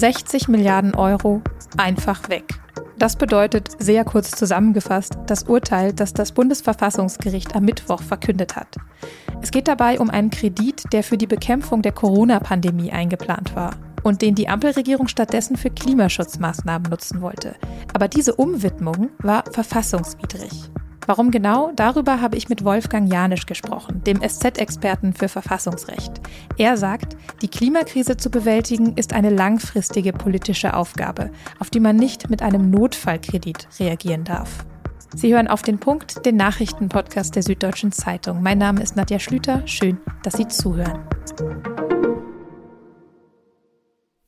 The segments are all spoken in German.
60 Milliarden Euro einfach weg. Das bedeutet, sehr kurz zusammengefasst, das Urteil, das das Bundesverfassungsgericht am Mittwoch verkündet hat. Es geht dabei um einen Kredit, der für die Bekämpfung der Corona-Pandemie eingeplant war und den die Ampelregierung stattdessen für Klimaschutzmaßnahmen nutzen wollte. Aber diese Umwidmung war verfassungswidrig. Warum genau? Darüber habe ich mit Wolfgang Janisch gesprochen, dem SZ-Experten für Verfassungsrecht. Er sagt, die Klimakrise zu bewältigen ist eine langfristige politische Aufgabe, auf die man nicht mit einem Notfallkredit reagieren darf. Sie hören auf den Punkt, den Nachrichtenpodcast der Süddeutschen Zeitung. Mein Name ist Nadja Schlüter. Schön, dass Sie zuhören.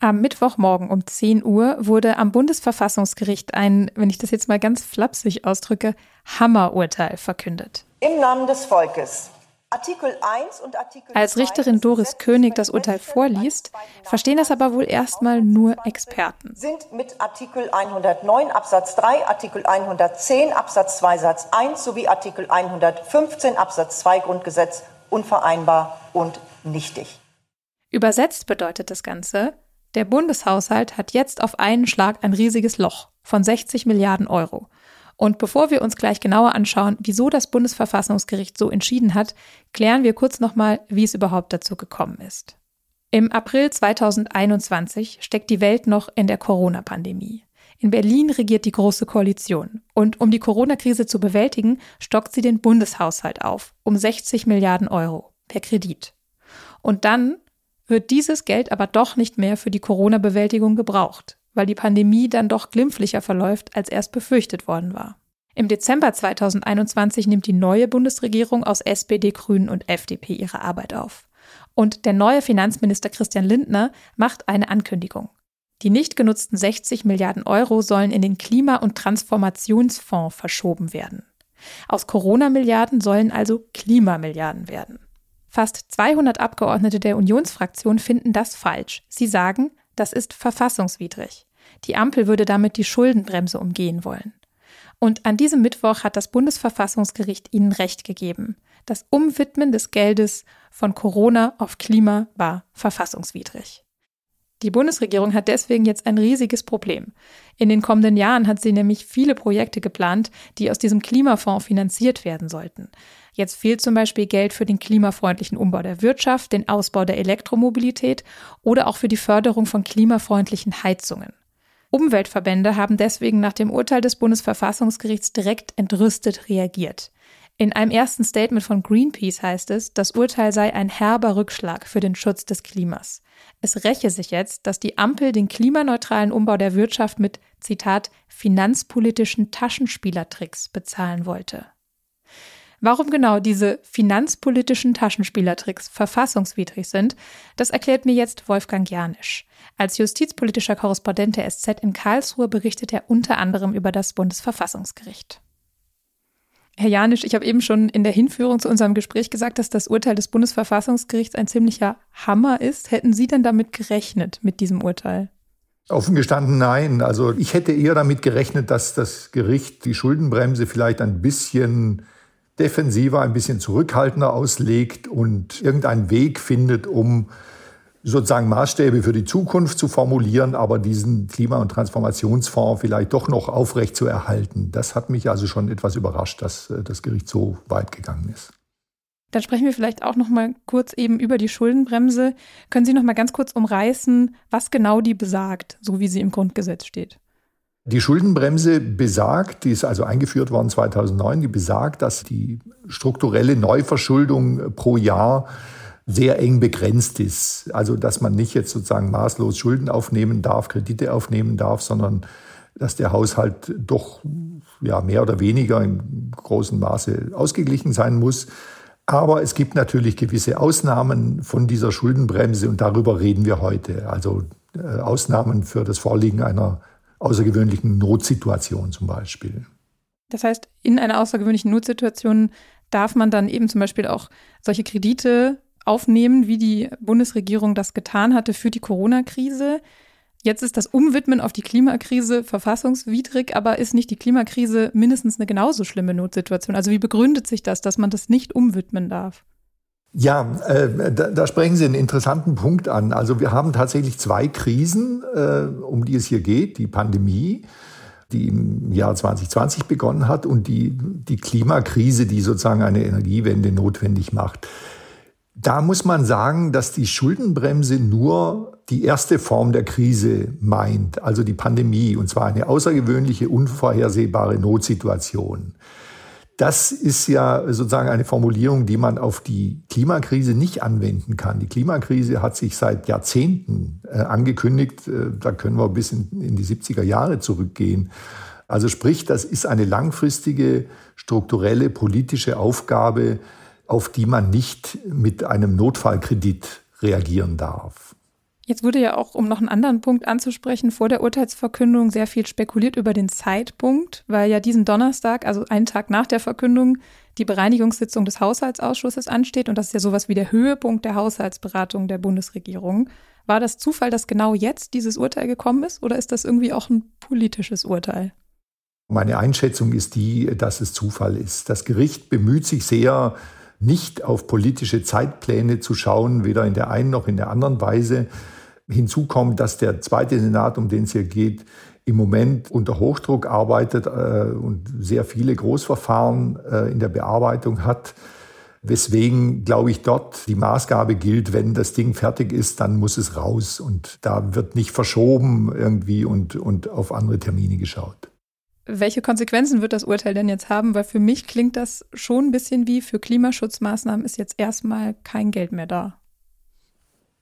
Am Mittwochmorgen um 10 Uhr wurde am Bundesverfassungsgericht ein, wenn ich das jetzt mal ganz flapsig ausdrücke, Hammerurteil verkündet. Im Namen des Volkes. Artikel 1 und Artikel Als Richterin Doris König das Urteil vorliest, verstehen das aber wohl erstmal nur Experten. Sind mit Artikel 109 Absatz 3, Artikel 110 Absatz 2 Satz 1 sowie Artikel 115 Absatz 2 Grundgesetz unvereinbar und nichtig. Übersetzt bedeutet das Ganze, der Bundeshaushalt hat jetzt auf einen Schlag ein riesiges Loch von 60 Milliarden Euro. Und bevor wir uns gleich genauer anschauen, wieso das Bundesverfassungsgericht so entschieden hat, klären wir kurz nochmal, wie es überhaupt dazu gekommen ist. Im April 2021 steckt die Welt noch in der Corona-Pandemie. In Berlin regiert die Große Koalition. Und um die Corona-Krise zu bewältigen, stockt sie den Bundeshaushalt auf um 60 Milliarden Euro per Kredit. Und dann wird dieses Geld aber doch nicht mehr für die Corona-Bewältigung gebraucht, weil die Pandemie dann doch glimpflicher verläuft, als erst befürchtet worden war. Im Dezember 2021 nimmt die neue Bundesregierung aus SPD, Grünen und FDP ihre Arbeit auf. Und der neue Finanzminister Christian Lindner macht eine Ankündigung. Die nicht genutzten 60 Milliarden Euro sollen in den Klima- und Transformationsfonds verschoben werden. Aus Corona-Milliarden sollen also Klimamilliarden werden. Fast 200 Abgeordnete der Unionsfraktion finden das falsch. Sie sagen, das ist verfassungswidrig. Die Ampel würde damit die Schuldenbremse umgehen wollen. Und an diesem Mittwoch hat das Bundesverfassungsgericht ihnen Recht gegeben. Das Umwidmen des Geldes von Corona auf Klima war verfassungswidrig. Die Bundesregierung hat deswegen jetzt ein riesiges Problem. In den kommenden Jahren hat sie nämlich viele Projekte geplant, die aus diesem Klimafonds finanziert werden sollten. Jetzt fehlt zum Beispiel Geld für den klimafreundlichen Umbau der Wirtschaft, den Ausbau der Elektromobilität oder auch für die Förderung von klimafreundlichen Heizungen. Umweltverbände haben deswegen nach dem Urteil des Bundesverfassungsgerichts direkt entrüstet reagiert. In einem ersten Statement von Greenpeace heißt es, das Urteil sei ein herber Rückschlag für den Schutz des Klimas. Es räche sich jetzt, dass die Ampel den klimaneutralen Umbau der Wirtschaft mit, Zitat, finanzpolitischen Taschenspielertricks bezahlen wollte. Warum genau diese finanzpolitischen Taschenspielertricks verfassungswidrig sind, das erklärt mir jetzt Wolfgang Janisch. Als justizpolitischer Korrespondent der SZ in Karlsruhe berichtet er unter anderem über das Bundesverfassungsgericht. Herr Janisch, ich habe eben schon in der Hinführung zu unserem Gespräch gesagt, dass das Urteil des Bundesverfassungsgerichts ein ziemlicher Hammer ist. Hätten Sie denn damit gerechnet, mit diesem Urteil? Offen gestanden nein. Also ich hätte eher damit gerechnet, dass das Gericht die Schuldenbremse vielleicht ein bisschen defensiver, ein bisschen zurückhaltender auslegt und irgendeinen Weg findet, um sozusagen Maßstäbe für die Zukunft zu formulieren, aber diesen Klima- und Transformationsfonds vielleicht doch noch aufrecht zu erhalten. Das hat mich also schon etwas überrascht, dass äh, das Gericht so weit gegangen ist. Dann sprechen wir vielleicht auch noch mal kurz eben über die Schuldenbremse. Können Sie noch mal ganz kurz umreißen, was genau die besagt, so wie sie im Grundgesetz steht? Die Schuldenbremse besagt, die ist also eingeführt worden 2009, die besagt, dass die strukturelle Neuverschuldung pro Jahr sehr eng begrenzt ist. Also dass man nicht jetzt sozusagen maßlos Schulden aufnehmen darf, Kredite aufnehmen darf, sondern dass der Haushalt doch ja, mehr oder weniger in großem Maße ausgeglichen sein muss. Aber es gibt natürlich gewisse Ausnahmen von dieser Schuldenbremse und darüber reden wir heute. Also äh, Ausnahmen für das Vorliegen einer außergewöhnlichen Notsituation zum Beispiel. Das heißt, in einer außergewöhnlichen Notsituation darf man dann eben zum Beispiel auch solche Kredite aufnehmen, wie die Bundesregierung das getan hatte für die Corona-Krise. Jetzt ist das Umwidmen auf die Klimakrise verfassungswidrig, aber ist nicht die Klimakrise mindestens eine genauso schlimme Notsituation? Also wie begründet sich das, dass man das nicht umwidmen darf? Ja, äh, da, da, sprechen Sie einen interessanten Punkt an. Also wir haben tatsächlich zwei Krisen, äh, um die es hier geht. Die Pandemie, die im Jahr 2020 begonnen hat, und die, die Klimakrise, die sozusagen eine Energiewende notwendig macht. Da muss man sagen, dass die Schuldenbremse nur die erste Form der Krise meint, also die Pandemie, und zwar eine außergewöhnliche, unvorhersehbare Notsituation. Das ist ja sozusagen eine Formulierung, die man auf die Klimakrise nicht anwenden kann. Die Klimakrise hat sich seit Jahrzehnten äh, angekündigt. Äh, da können wir bis in, in die 70er Jahre zurückgehen. Also sprich, das ist eine langfristige, strukturelle, politische Aufgabe, auf die man nicht mit einem Notfallkredit reagieren darf. Jetzt wurde ja auch, um noch einen anderen Punkt anzusprechen, vor der Urteilsverkündung sehr viel spekuliert über den Zeitpunkt, weil ja diesen Donnerstag, also einen Tag nach der Verkündung, die Bereinigungssitzung des Haushaltsausschusses ansteht und das ist ja sowas wie der Höhepunkt der Haushaltsberatung der Bundesregierung. War das Zufall, dass genau jetzt dieses Urteil gekommen ist oder ist das irgendwie auch ein politisches Urteil? Meine Einschätzung ist die, dass es Zufall ist. Das Gericht bemüht sich sehr, nicht auf politische Zeitpläne zu schauen, weder in der einen noch in der anderen Weise. Hinzu kommt, dass der zweite Senat, um den es hier geht, im Moment unter Hochdruck arbeitet äh, und sehr viele Großverfahren äh, in der Bearbeitung hat. Weswegen, glaube ich, dort die Maßgabe gilt, wenn das Ding fertig ist, dann muss es raus. Und da wird nicht verschoben irgendwie und, und auf andere Termine geschaut. Welche Konsequenzen wird das Urteil denn jetzt haben? Weil für mich klingt das schon ein bisschen wie, für Klimaschutzmaßnahmen ist jetzt erstmal kein Geld mehr da.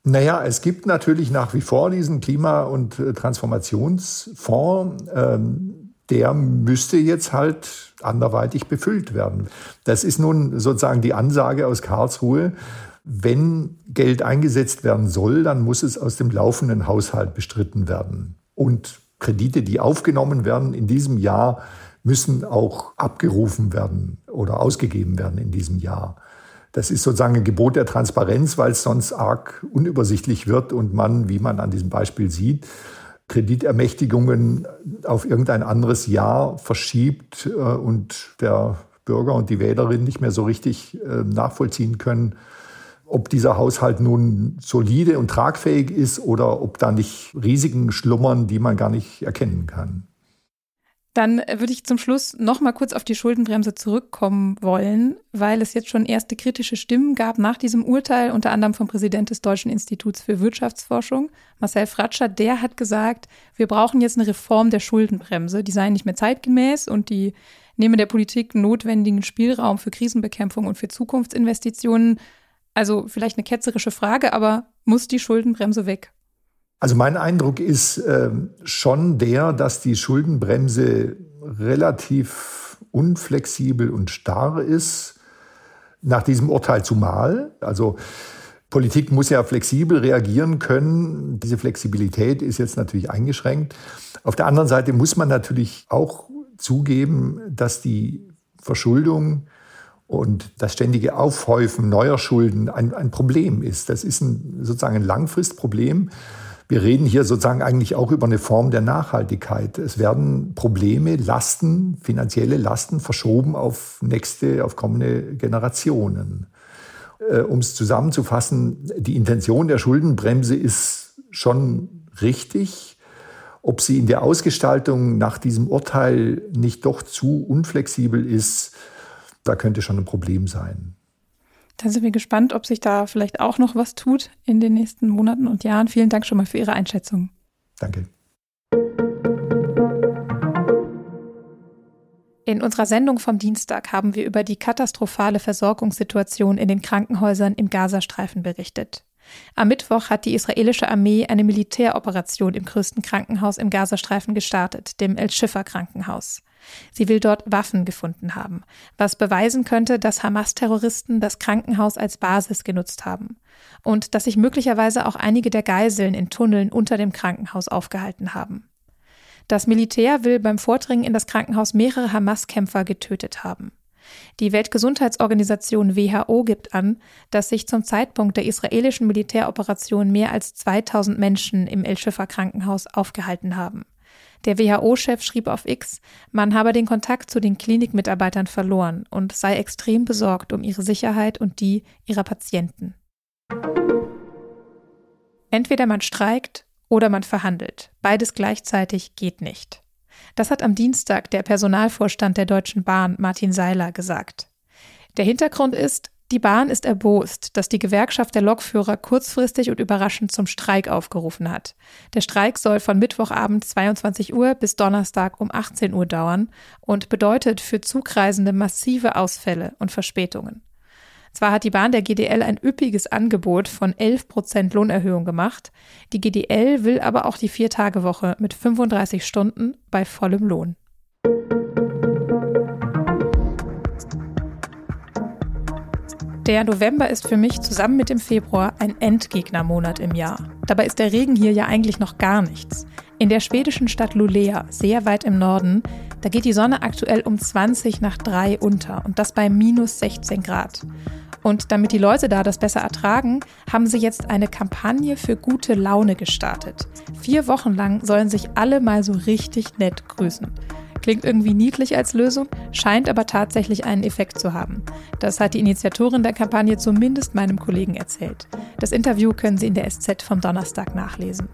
Naja, es gibt natürlich nach wie vor diesen Klima- und äh, Transformationsfonds. Ähm, der müsste jetzt halt anderweitig befüllt werden. Das ist nun sozusagen die Ansage aus Karlsruhe. Wenn Geld eingesetzt werden soll, dann muss es aus dem laufenden Haushalt bestritten werden. Und Kredite, die aufgenommen werden in diesem Jahr, müssen auch abgerufen werden oder ausgegeben werden in diesem Jahr. Das ist sozusagen ein Gebot der Transparenz, weil es sonst arg unübersichtlich wird und man, wie man an diesem Beispiel sieht, Kreditermächtigungen auf irgendein anderes Jahr verschiebt äh, und der Bürger und die Wählerin nicht mehr so richtig äh, nachvollziehen können, ob dieser Haushalt nun solide und tragfähig ist oder ob da nicht Risiken schlummern, die man gar nicht erkennen kann. Dann würde ich zum Schluss noch mal kurz auf die Schuldenbremse zurückkommen wollen, weil es jetzt schon erste kritische Stimmen gab nach diesem Urteil, unter anderem vom Präsident des Deutschen Instituts für Wirtschaftsforschung, Marcel Fratscher. Der hat gesagt, wir brauchen jetzt eine Reform der Schuldenbremse. Die sei nicht mehr zeitgemäß und die nehme der Politik notwendigen Spielraum für Krisenbekämpfung und für Zukunftsinvestitionen. Also vielleicht eine ketzerische Frage, aber muss die Schuldenbremse weg? Also mein Eindruck ist äh, schon der, dass die Schuldenbremse relativ unflexibel und starr ist, nach diesem Urteil zumal. Also Politik muss ja flexibel reagieren können. Diese Flexibilität ist jetzt natürlich eingeschränkt. Auf der anderen Seite muss man natürlich auch zugeben, dass die Verschuldung und das ständige Aufhäufen neuer Schulden ein, ein Problem ist. Das ist ein, sozusagen ein Langfristproblem. Wir reden hier sozusagen eigentlich auch über eine Form der Nachhaltigkeit. Es werden Probleme, Lasten, finanzielle Lasten verschoben auf nächste, auf kommende Generationen. Äh, um es zusammenzufassen, die Intention der Schuldenbremse ist schon richtig. Ob sie in der Ausgestaltung nach diesem Urteil nicht doch zu unflexibel ist, da könnte schon ein Problem sein. Dann sind wir gespannt, ob sich da vielleicht auch noch was tut in den nächsten Monaten und Jahren. Vielen Dank schon mal für Ihre Einschätzung. Danke. In unserer Sendung vom Dienstag haben wir über die katastrophale Versorgungssituation in den Krankenhäusern im Gazastreifen berichtet. Am Mittwoch hat die israelische Armee eine Militäroperation im größten Krankenhaus im Gazastreifen gestartet, dem El-Shifa Krankenhaus. Sie will dort Waffen gefunden haben, was beweisen könnte, dass Hamas-Terroristen das Krankenhaus als Basis genutzt haben und dass sich möglicherweise auch einige der Geiseln in Tunneln unter dem Krankenhaus aufgehalten haben. Das Militär will beim Vordringen in das Krankenhaus mehrere Hamas-Kämpfer getötet haben. Die Weltgesundheitsorganisation WHO gibt an, dass sich zum Zeitpunkt der israelischen Militäroperation mehr als 2000 Menschen im El-Shifa Krankenhaus aufgehalten haben. Der WHO-Chef schrieb auf X, man habe den Kontakt zu den Klinikmitarbeitern verloren und sei extrem besorgt um ihre Sicherheit und die ihrer Patienten. Entweder man streikt oder man verhandelt. Beides gleichzeitig geht nicht. Das hat am Dienstag der Personalvorstand der Deutschen Bahn Martin Seiler gesagt. Der Hintergrund ist, die Bahn ist erbost, dass die Gewerkschaft der Lokführer kurzfristig und überraschend zum Streik aufgerufen hat. Der Streik soll von Mittwochabend 22 Uhr bis Donnerstag um 18 Uhr dauern und bedeutet für Zugreisende massive Ausfälle und Verspätungen. Zwar hat die Bahn der GDL ein üppiges Angebot von 11 Prozent Lohnerhöhung gemacht, die GDL will aber auch die Viertagewoche mit 35 Stunden bei vollem Lohn. Der November ist für mich zusammen mit dem Februar ein Endgegnermonat im Jahr. Dabei ist der Regen hier ja eigentlich noch gar nichts. In der schwedischen Stadt Lulea, sehr weit im Norden, da geht die Sonne aktuell um 20 nach 3 unter und das bei minus 16 Grad. Und damit die Leute da das besser ertragen, haben sie jetzt eine Kampagne für gute Laune gestartet. Vier Wochen lang sollen sich alle mal so richtig nett grüßen. Klingt irgendwie niedlich als Lösung, scheint aber tatsächlich einen Effekt zu haben. Das hat die Initiatorin der Kampagne zumindest meinem Kollegen erzählt. Das Interview können Sie in der SZ vom Donnerstag nachlesen.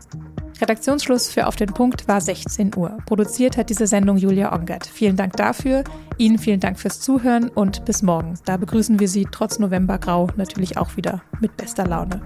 Redaktionsschluss für Auf den Punkt war 16 Uhr. Produziert hat diese Sendung Julia Ongert. Vielen Dank dafür. Ihnen vielen Dank fürs Zuhören und bis morgen. Da begrüßen wir Sie trotz Novembergrau natürlich auch wieder mit bester Laune.